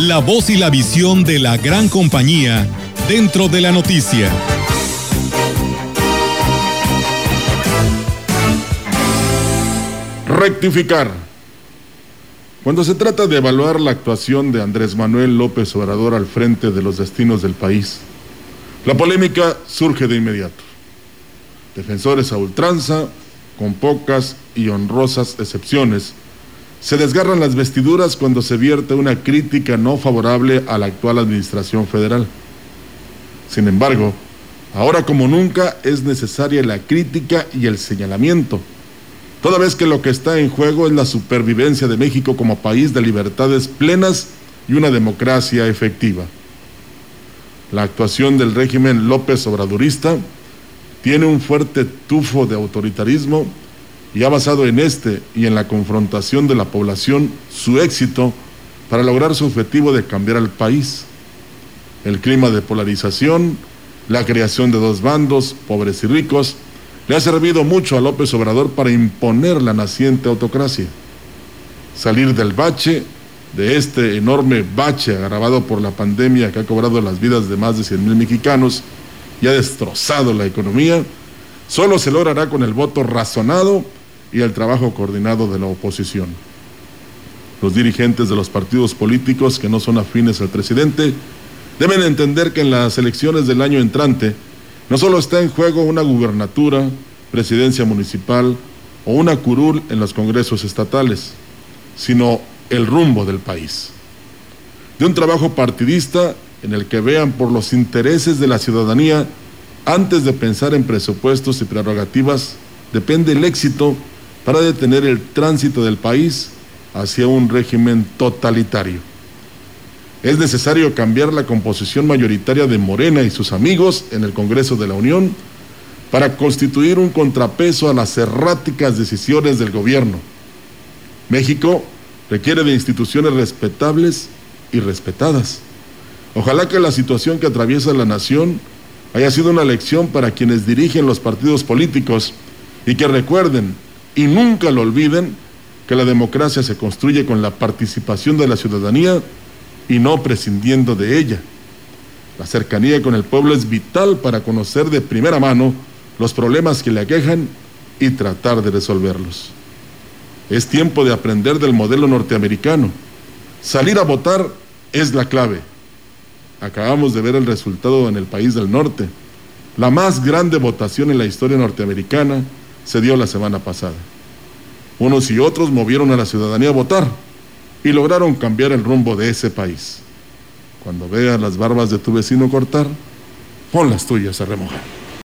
La voz y la visión de la gran compañía dentro de la noticia. Rectificar. Cuando se trata de evaluar la actuación de Andrés Manuel López Obrador al frente de los destinos del país, la polémica surge de inmediato. Defensores a ultranza, con pocas y honrosas excepciones, se desgarran las vestiduras cuando se vierte una crítica no favorable a la actual administración federal. Sin embargo, ahora como nunca es necesaria la crítica y el señalamiento, toda vez que lo que está en juego es la supervivencia de México como país de libertades plenas y una democracia efectiva. La actuación del régimen López Obradorista tiene un fuerte tufo de autoritarismo y ha basado en este y en la confrontación de la población su éxito para lograr su objetivo de cambiar al país. El clima de polarización, la creación de dos bandos, pobres y ricos, le ha servido mucho a López Obrador para imponer la naciente autocracia. Salir del bache, de este enorme bache agravado por la pandemia que ha cobrado las vidas de más de 100 mil mexicanos y ha destrozado la economía, solo se logrará con el voto razonado y el trabajo coordinado de la oposición. Los dirigentes de los partidos políticos que no son afines al presidente deben entender que en las elecciones del año entrante no solo está en juego una gubernatura, presidencia municipal o una curul en los congresos estatales, sino el rumbo del país. De un trabajo partidista en el que vean por los intereses de la ciudadanía antes de pensar en presupuestos y prerrogativas, depende el éxito para detener el tránsito del país hacia un régimen totalitario. Es necesario cambiar la composición mayoritaria de Morena y sus amigos en el Congreso de la Unión para constituir un contrapeso a las erráticas decisiones del gobierno. México requiere de instituciones respetables y respetadas. Ojalá que la situación que atraviesa la nación haya sido una lección para quienes dirigen los partidos políticos y que recuerden y nunca lo olviden que la democracia se construye con la participación de la ciudadanía y no prescindiendo de ella. La cercanía con el pueblo es vital para conocer de primera mano los problemas que le aquejan y tratar de resolverlos. Es tiempo de aprender del modelo norteamericano. Salir a votar es la clave. Acabamos de ver el resultado en el país del norte. La más grande votación en la historia norteamericana se dio la semana pasada. Unos y otros movieron a la ciudadanía a votar y lograron cambiar el rumbo de ese país. Cuando veas las barbas de tu vecino cortar, pon las tuyas a remojar.